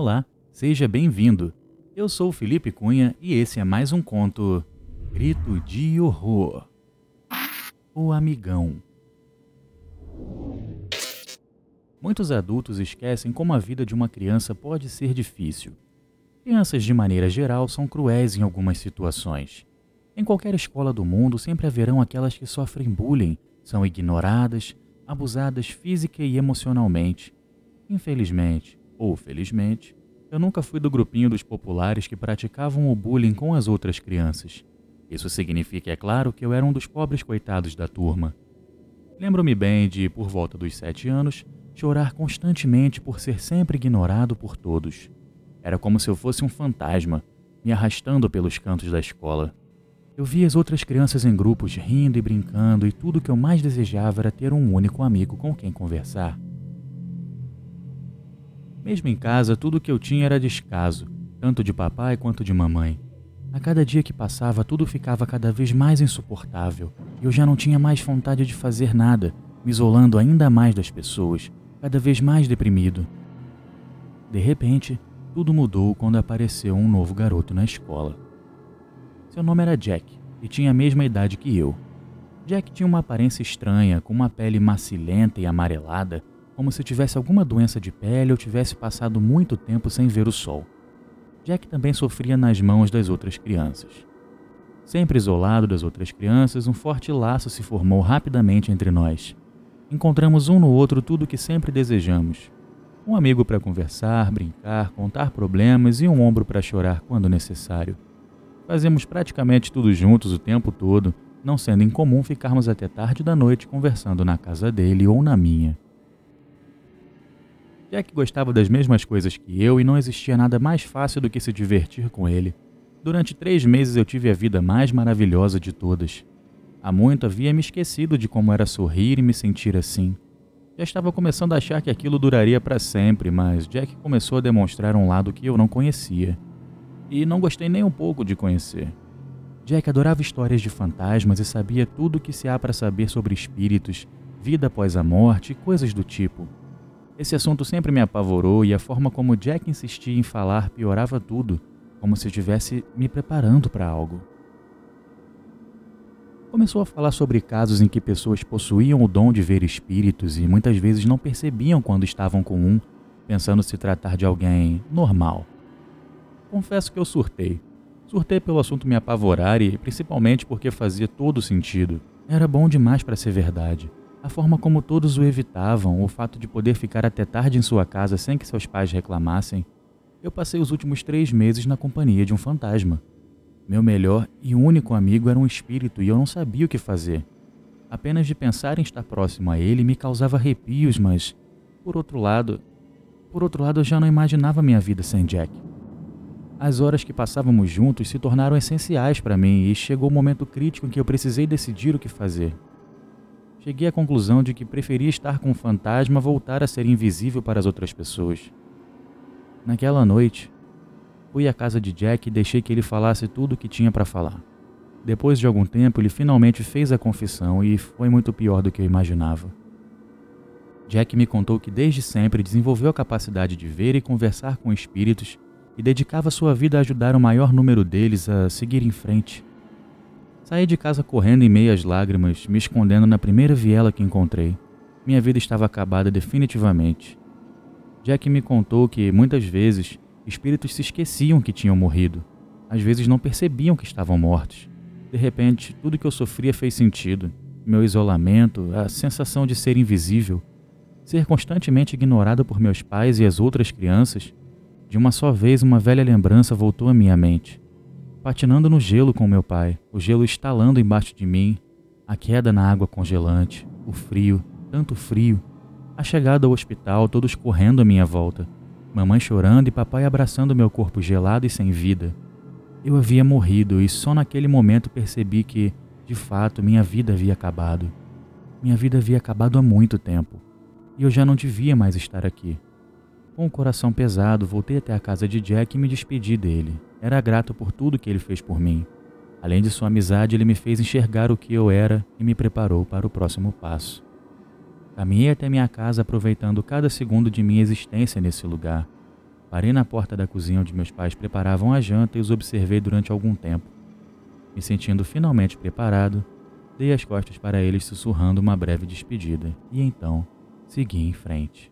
Olá, seja bem-vindo. Eu sou Felipe Cunha e esse é mais um conto Grito de Horror. O Amigão. Muitos adultos esquecem como a vida de uma criança pode ser difícil. Crianças, de maneira geral, são cruéis em algumas situações. Em qualquer escola do mundo sempre haverão aquelas que sofrem bullying, são ignoradas, abusadas física e emocionalmente. Infelizmente, ou felizmente, eu nunca fui do grupinho dos populares que praticavam o bullying com as outras crianças. Isso significa, é claro, que eu era um dos pobres coitados da turma. Lembro-me bem de, por volta dos sete anos, chorar constantemente por ser sempre ignorado por todos. Era como se eu fosse um fantasma, me arrastando pelos cantos da escola. Eu via as outras crianças em grupos rindo e brincando, e tudo o que eu mais desejava era ter um único amigo com quem conversar. Mesmo em casa, tudo que eu tinha era descaso, tanto de papai quanto de mamãe. A cada dia que passava, tudo ficava cada vez mais insuportável e eu já não tinha mais vontade de fazer nada, me isolando ainda mais das pessoas, cada vez mais deprimido. De repente, tudo mudou quando apareceu um novo garoto na escola. Seu nome era Jack e tinha a mesma idade que eu. Jack tinha uma aparência estranha, com uma pele macilenta e amarelada, como se tivesse alguma doença de pele ou tivesse passado muito tempo sem ver o sol. Jack também sofria nas mãos das outras crianças. Sempre isolado das outras crianças, um forte laço se formou rapidamente entre nós. Encontramos um no outro tudo o que sempre desejamos: um amigo para conversar, brincar, contar problemas e um ombro para chorar quando necessário. Fazemos praticamente tudo juntos o tempo todo, não sendo incomum ficarmos até tarde da noite conversando na casa dele ou na minha. Jack gostava das mesmas coisas que eu e não existia nada mais fácil do que se divertir com ele. Durante três meses eu tive a vida mais maravilhosa de todas. Há muito havia me esquecido de como era sorrir e me sentir assim. Já estava começando a achar que aquilo duraria para sempre, mas Jack começou a demonstrar um lado que eu não conhecia. E não gostei nem um pouco de conhecer. Jack adorava histórias de fantasmas e sabia tudo o que se há para saber sobre espíritos, vida após a morte e coisas do tipo. Esse assunto sempre me apavorou e a forma como Jack insistia em falar piorava tudo, como se estivesse me preparando para algo. Começou a falar sobre casos em que pessoas possuíam o dom de ver espíritos e muitas vezes não percebiam quando estavam com um, pensando se tratar de alguém normal. Confesso que eu surtei. Surtei pelo assunto me apavorar e principalmente porque fazia todo sentido. Era bom demais para ser verdade. A forma como todos o evitavam, o fato de poder ficar até tarde em sua casa sem que seus pais reclamassem. Eu passei os últimos três meses na companhia de um fantasma. Meu melhor e único amigo era um espírito e eu não sabia o que fazer. Apenas de pensar em estar próximo a ele me causava arrepios, mas, por outro lado, por outro lado eu já não imaginava minha vida sem Jack. As horas que passávamos juntos se tornaram essenciais para mim e chegou o momento crítico em que eu precisei decidir o que fazer cheguei à conclusão de que preferia estar com o fantasma voltar a ser invisível para as outras pessoas. Naquela noite, fui à casa de Jack e deixei que ele falasse tudo o que tinha para falar. Depois de algum tempo, ele finalmente fez a confissão e foi muito pior do que eu imaginava. Jack me contou que desde sempre desenvolveu a capacidade de ver e conversar com espíritos e dedicava sua vida a ajudar o maior número deles a seguir em frente. Saí de casa correndo em meias lágrimas, me escondendo na primeira viela que encontrei. Minha vida estava acabada definitivamente. Jack me contou que, muitas vezes, espíritos se esqueciam que tinham morrido. Às vezes não percebiam que estavam mortos. De repente, tudo que eu sofria fez sentido. Meu isolamento, a sensação de ser invisível, ser constantemente ignorado por meus pais e as outras crianças. De uma só vez, uma velha lembrança voltou à minha mente patinando no gelo com meu pai, o gelo estalando embaixo de mim, a queda na água congelante, o frio, tanto frio, a chegada ao hospital, todos correndo à minha volta, mamãe chorando e papai abraçando meu corpo gelado e sem vida. Eu havia morrido e só naquele momento percebi que, de fato, minha vida havia acabado. Minha vida havia acabado há muito tempo e eu já não devia mais estar aqui. Com o coração pesado, voltei até a casa de Jack e me despedi dele. Era grato por tudo que ele fez por mim. Além de sua amizade, ele me fez enxergar o que eu era e me preparou para o próximo passo. Caminhei até minha casa aproveitando cada segundo de minha existência nesse lugar. Parei na porta da cozinha onde meus pais preparavam a janta e os observei durante algum tempo. Me sentindo finalmente preparado, dei as costas para eles sussurrando uma breve despedida e então segui em frente.